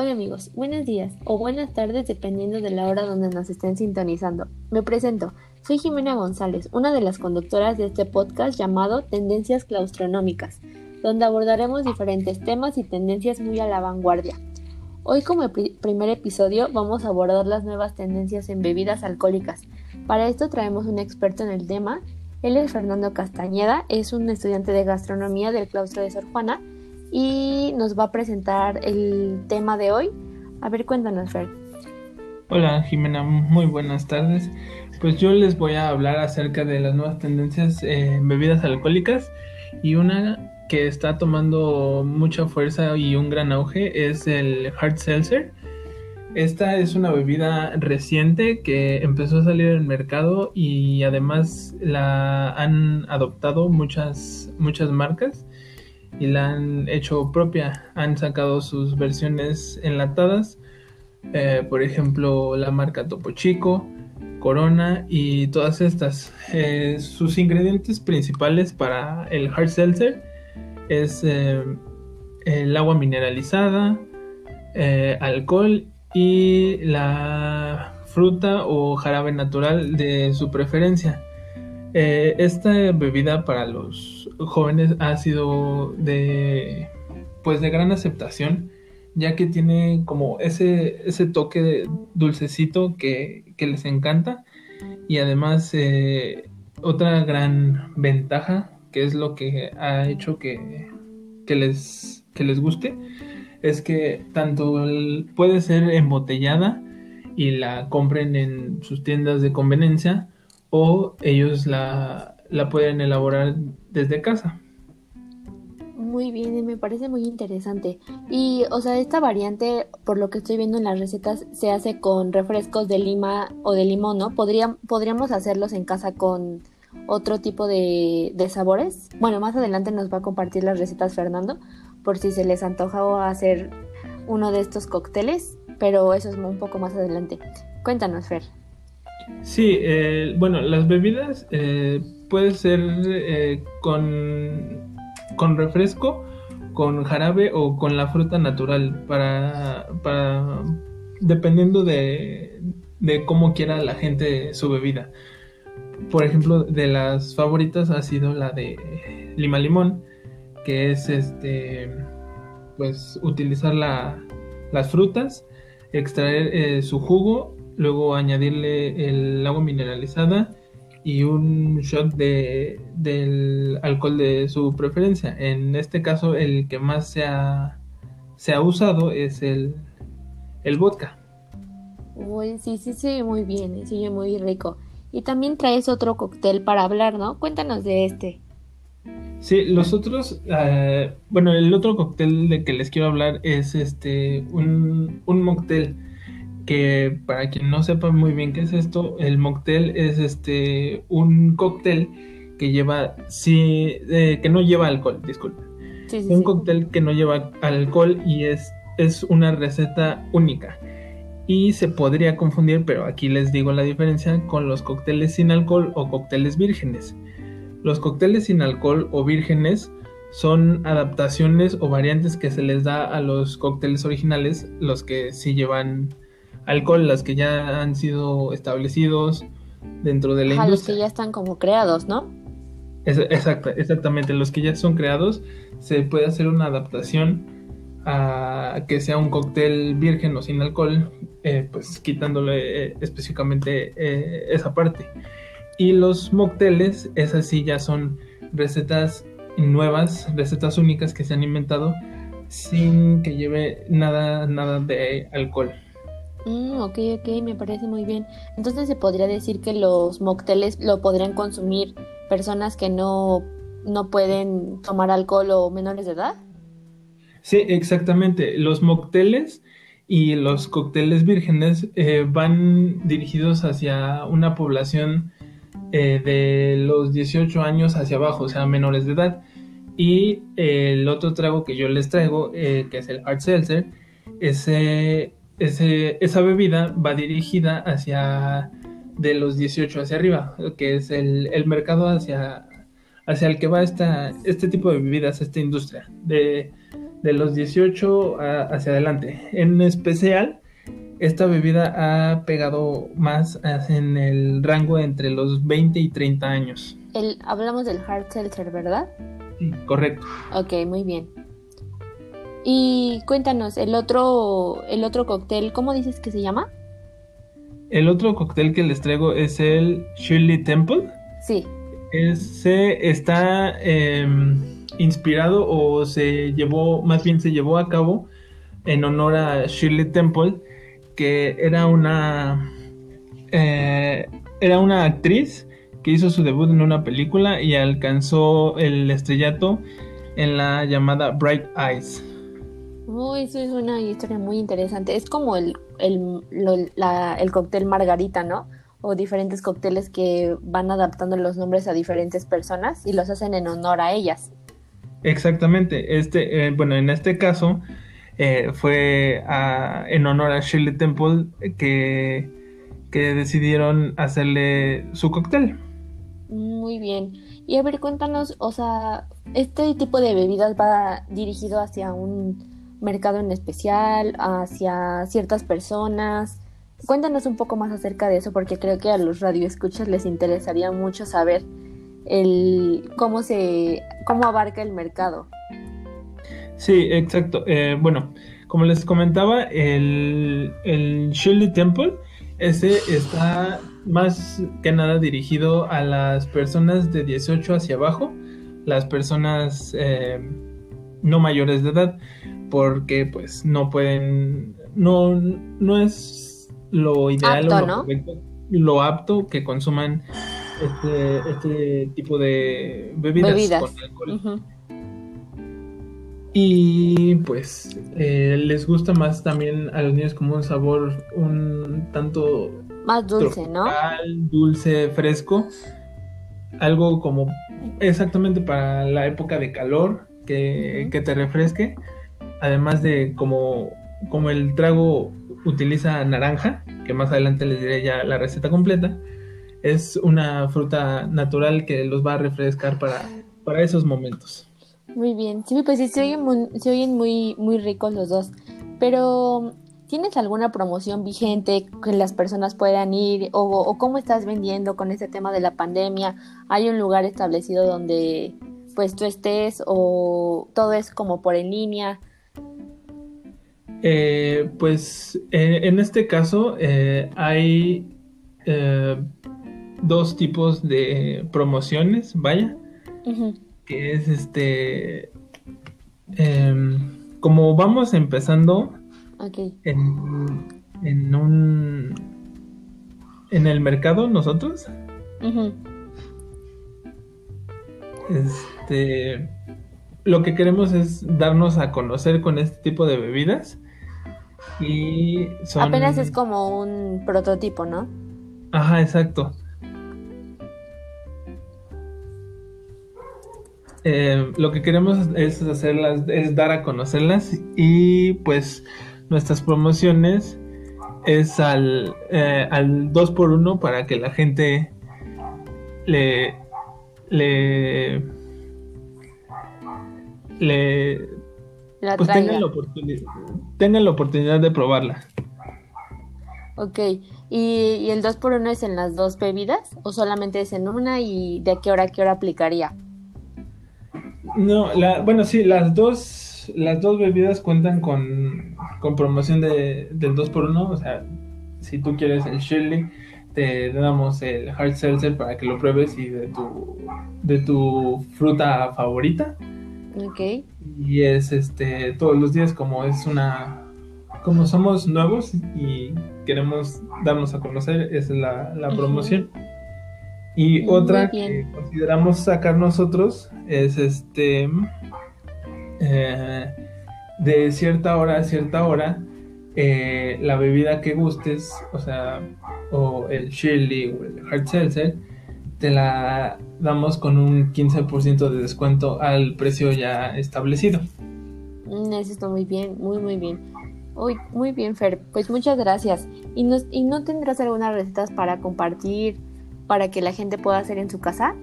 Hola amigos, buenos días o buenas tardes dependiendo de la hora donde nos estén sintonizando. Me presento, soy Jimena González, una de las conductoras de este podcast llamado Tendencias Claustronómicas, donde abordaremos diferentes temas y tendencias muy a la vanguardia. Hoy como primer episodio vamos a abordar las nuevas tendencias en bebidas alcohólicas. Para esto traemos un experto en el tema. Él es Fernando Castañeda, es un estudiante de gastronomía del claustro de Sor Juana y nos va a presentar el tema de hoy. A ver, cuéntanos, Fer. Hola, Jimena, muy buenas tardes. Pues yo les voy a hablar acerca de las nuevas tendencias en bebidas alcohólicas y una que está tomando mucha fuerza y un gran auge es el hard seltzer. Esta es una bebida reciente que empezó a salir al mercado y además la han adoptado muchas muchas marcas y la han hecho propia. Han sacado sus versiones enlatadas, eh, por ejemplo la marca Topo Chico, Corona y todas estas. Eh, sus ingredientes principales para el hard seltzer es eh, el agua mineralizada, alcohol y la fruta o jarabe natural de su preferencia. Esta bebida para los jóvenes ha sido de pues de gran aceptación ya que tiene como ese, ese toque de dulcecito que, les encanta. Y además eh, otra gran ventaja que es lo que ha hecho que, les, que les guste es que tanto puede ser embotellada y la compren en sus tiendas de conveniencia o ellos la, la pueden elaborar desde casa. Muy bien, me parece muy interesante. Y, o sea, esta variante, por lo que estoy viendo en las recetas, se hace con refrescos de lima o de limón, ¿no? podríamos hacerlos en casa con otro tipo de, de, sabores. Bueno, más adelante nos va a compartir las recetas Fernando, por si se les antoja hacer uno de estos cócteles, pero eso es un poco más adelante. Cuéntanos, Fer. Sí, eh, bueno, las bebidas eh, puede ser eh, con, con refresco, con jarabe o con la fruta natural para, para dependiendo de, de cómo quiera la gente su bebida. Por ejemplo, de las favoritas ha sido la de lima limón, que es este pues utilizar la, las frutas, extraer eh, su jugo, luego añadirle el agua mineralizada y un shot de, del alcohol de su preferencia. En este caso, el que más se ha, se ha usado es el, el vodka. Uy, sí, sí, sí, muy bien, sí, muy rico. Y también traes otro cóctel para hablar, ¿no? Cuéntanos de este. Sí, los otros, eh, bueno, el otro cóctel de que les quiero hablar es este, un, un mocktail que para quien no sepa muy bien qué es esto, el mocktail es este un cóctel que lleva sí eh, que no lleva alcohol, disculpen. un cóctel que no lleva alcohol y es es una receta única. Y se podría confundir, pero aquí les digo la diferencia con los cócteles sin alcohol o cócteles vírgenes. Los cócteles sin alcohol o vírgenes son adaptaciones o variantes que se les da a los cócteles originales, los que sí llevan alcohol, las que ya han sido establecidos dentro de la industria. los que ya están como creados, ¿no? exactamente, los que ya son creados, se puede hacer una adaptación a que sea un cóctel virgen o sin alcohol, eh, pues quitándole eh, específicamente eh, esa parte. Y los mocteles, esas sí ya son recetas nuevas, recetas únicas que se han inventado sin que lleve nada, nada de alcohol. Mm, ok, ok, me parece muy bien. Entonces se podría decir que los mocteles lo podrían consumir personas que no, no pueden tomar alcohol o menores de edad. Sí, exactamente. Los mocteles y los cócteles vírgenes eh, van dirigidos hacia una población eh, de los 18 años hacia abajo, o sea, menores de edad. Y eh, el otro trago que yo les traigo, que es el hard seltzer, ese esa bebida va dirigida hacia de los 18 hacia arriba, que es el, mercado hacia, hacia el que va esta, este tipo de bebidas, esta industria, de, de los 18 hacia adelante. En especial, esta bebida ha pegado más en el rango entre los 20 y 30 años. El, hablamos del hard seltzer, ¿verdad? Sí, correcto. Ok, muy bien. Y cuéntanos, el otro, el otro cóctel, ¿cómo dices que se llama? El otro cóctel que les traigo es el Shirley Temple. Sí. Ese está em, inspirado o se llevó, más bien se llevó a cabo en honor a Shirley Temple, que era una, eh, era una actriz que hizo su debut en una película y alcanzó el estrellato en la llamada Bright Eyes. Uy, eso es una historia muy interesante. Es como el, el, el cóctel Margarita, ¿no? O diferentes cócteles que van adaptando los nombres a diferentes personas y los hacen en honor a ellas. Exactamente. Este, eh, bueno, en este caso eh, fue en honor a Shirley Temple que, que decidieron hacerle su cóctel. Muy bien. Y a ver, cuéntanos, o sea, este tipo de bebidas va dirigido hacia un mercado en especial, hacia ciertas personas. Cuéntanos un poco más acerca de eso porque creo que a los radioescuchas les interesaría mucho saber el cómo se cómo abarca el mercado. Sí, exacto. Eh, bueno, como les comentaba, el, el Shirley Temple, ese está más que nada dirigido a las personas de 18 hacia abajo, las personas eh, no mayores de edad porque pues no pueden, no, no es lo ideal o lo, apto que consuman este, este tipo de bebidas, con alcohol. Y pues eh, les gusta más también a los niños como un sabor un tanto más dulce, ¿no? Dulce, fresco. Algo como exactamente para la época de calor que, que te refresque además de como, como el trago utiliza naranja, que más adelante les diré ya la receta completa, es una fruta natural que los va a refrescar para, para esos momentos. Muy bien, sí, pues sí, se oyen muy, se oyen muy, muy ricos los dos, pero ¿tienes alguna promoción vigente que las personas puedan ir o, o cómo estás vendiendo con este tema de la pandemia? ¿Hay un lugar establecido donde pues tú estés o todo es como por en línea? Eh, pues eh, en este caso eh, hay dos tipos de promociones, vaya, que es este, em, como vamos empezando en, en, un, en el mercado nosotros, este, lo que queremos es darnos a conocer con este tipo de bebidas y Apenas es como un prototipo, ¿no? Ajá, exacto. Eh, lo que queremos es hacerlas, es dar a conocerlas y pues nuestras promociones es al, eh, al 2x1 para que la gente le, le, le pues tengan la, oportunidad, tengan la oportunidad de probarla. Ok, ¿Y, el 2 por 1 es en las dos bebidas o solamente es en una y de qué hora a qué hora aplicaría? No, la, bueno, sí, las dos, las dos bebidas cuentan con, con promoción de, del 2 por 1 o sea, si tú quieres el Shirley, te damos el Hard Seltzer para que lo pruebes y de tu, de tu fruta favorita. Y es este todos los días como es una como somos nuevos y queremos darnos a conocer, es la, promoción. Y otra que consideramos sacar nosotros es este eh, de cierta hora a cierta hora eh, la bebida que gustes, o sea, o el chili o el hard seltzer, te la damos con un 15% de descuento al precio ya establecido. Mm, eso está muy bien, muy muy bien. Uy, muy bien, Fer. Pues muchas gracias. ¿Y, nos, ¿Y no tendrás algunas recetas para compartir para que la gente pueda hacer en su casa?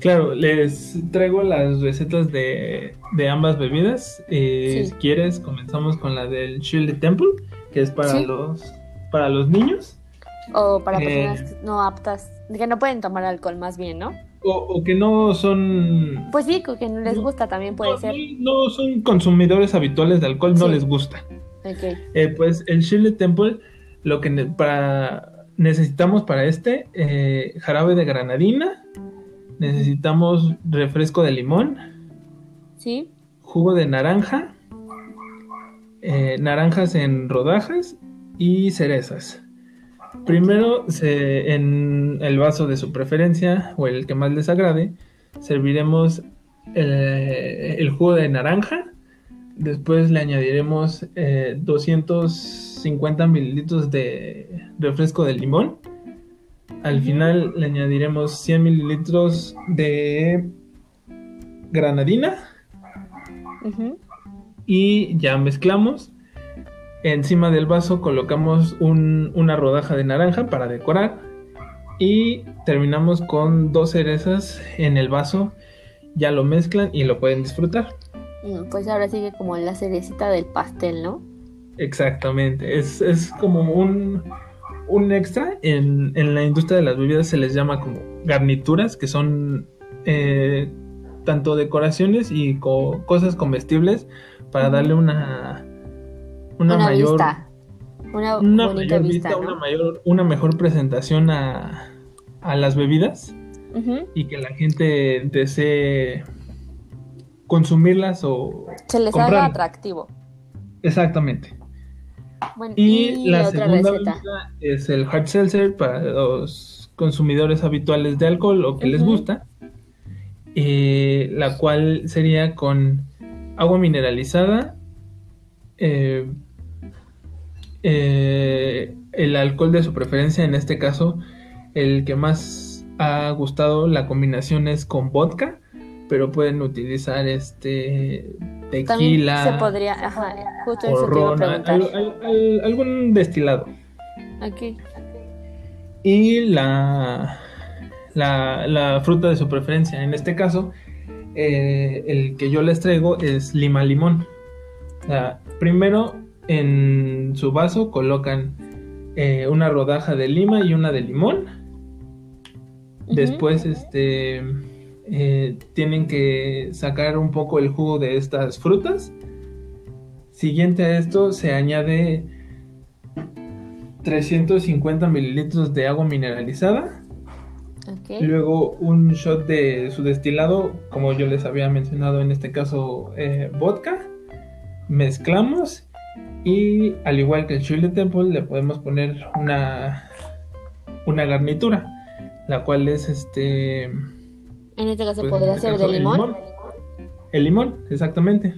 Claro, les traigo las recetas de, de ambas bebidas. Eh, Si quieres, comenzamos con la del Shirley Temple, que es para los para los niños. O para personas eh, no aptas, que no pueden tomar alcohol más bien, ¿no? O, que no son... Pues sí, que no les gusta también puede ser. No, son consumidores habituales de alcohol, no les gusta. Okay. Eh, pues el Shirley Temple, lo que para necesitamos para este, eh, jarabe de granadina, necesitamos refresco de limón, sí. jugo de naranja, eh, naranjas en rodajas y cerezas. Primero, en el vaso de su preferencia o el que más les agrade, serviremos el, jugo de naranja. Después le añadiremos 250 eh, mililitros de refresco de limón. Al final le añadiremos 100 mililitros de granadina. Y ya mezclamos Encima del vaso colocamos una rodaja de naranja para decorar y terminamos con dos cerezas en el vaso. Ya lo mezclan y lo pueden disfrutar. Pues ahora sigue como la cerecita del pastel, ¿no? Exactamente, es, como un, un extra. En, la industria de las bebidas se les llama como garnituras, que son eh, tanto decoraciones y cosas comestibles para darle una una, mayor vista. Una, mayor vista, una mayor, una mejor presentación a, a las bebidas y que la gente desee consumirlas o se les haga atractivo. Exactamente. y, la, segunda bebida es el hard seltzer para los consumidores habituales de alcohol o que les gusta, eh, la cual sería con agua mineralizada, eh, eh, el alcohol de su preferencia, en este caso, el que más ha gustado la combinación es con vodka, pero pueden utilizar este tequila. se podría, ajá, justo eso ron, algún destilado. Aquí. Y la, la, fruta de su preferencia, en este caso, eh, el que yo les traigo es lima limón. primero en su vaso colocan eh, una rodaja de lima y una de limón. Después, este, eh, tienen que sacar un poco el jugo de estas frutas. Siguiente a esto se añade 350 mililitros de agua mineralizada. Luego un shot de su destilado, como yo les había mencionado en este caso, eh, vodka. Mezclamos y al igual que el Shirley Temple, le podemos poner una, una garnitura, la cual es este. En este caso pues, podría este ser de limón. El limón, exactamente.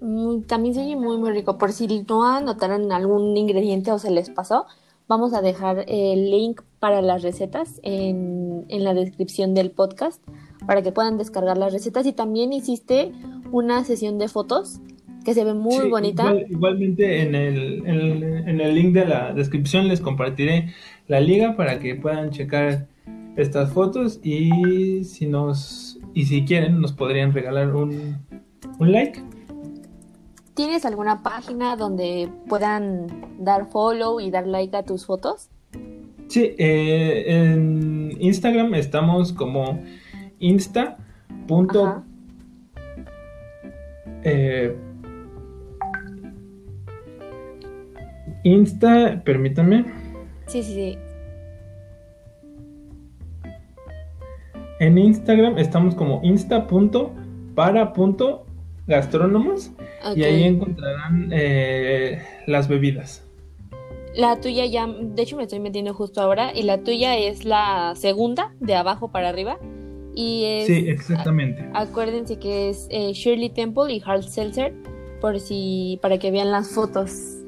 Mm, también se oye muy, muy rico. Por si no anotaron algún ingrediente o se les pasó, vamos a dejar el link para las recetas en, en la descripción del podcast para que puedan descargar las recetas. Y también hiciste una sesión de fotos que se ve muy bonita. igualmente en el, en, el link de la descripción les compartiré la liga para que puedan checar estas fotos y si nos y si quieren nos podrían regalar un, un like. ¿Tienes alguna página donde puedan dar follow y dar like a tus fotos? Sí, eh, en Instagram estamos como insta. Insta, permítame. Sí, sí, sí. En Instagram estamos como insta.para.gastrónomos y ahí encontrarán eh, las bebidas. La tuya ya, de hecho me estoy metiendo justo ahora, y la tuya es la segunda, de abajo para arriba. Y es, sí, exactamente. acuérdense que es eh, Shirley Temple y Hard Seltzer, por si, para que vean las fotos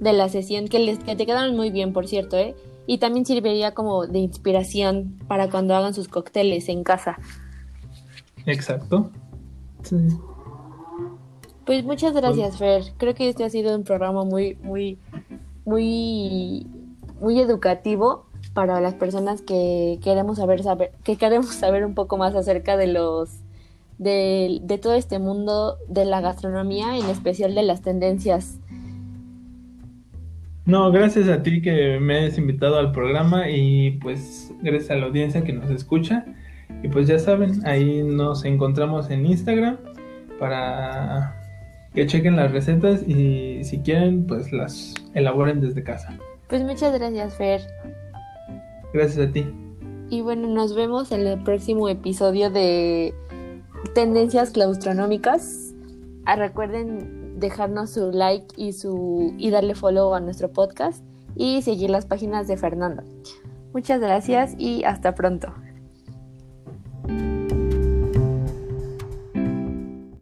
de la sesión, que, les, que te quedaron muy bien, por cierto, ¿eh? Y también serviría como de inspiración para cuando hagan sus cócteles en casa. Exacto. Pues muchas gracias, Fer. Creo que este ha sido un programa muy, muy, muy, muy educativo para las personas que queremos saber, saber que queremos saber un poco más acerca de los de, de todo este mundo de la gastronomía, en especial de las tendencias. No, gracias a ti que me hayas invitado al programa y pues gracias a la audiencia que nos escucha. Y pues ya saben, ahí nos encontramos en Instagram para que chequen las recetas y si quieren, pues las elaboren desde casa. Pues muchas gracias, Fer. Gracias a ti. Y bueno, nos vemos en el próximo episodio de Tendencias Claustronómicas. Ah, recuerden dejarnos su like y, su, y darle follow a nuestro podcast y seguir las páginas de Fernando. Muchas gracias y hasta pronto.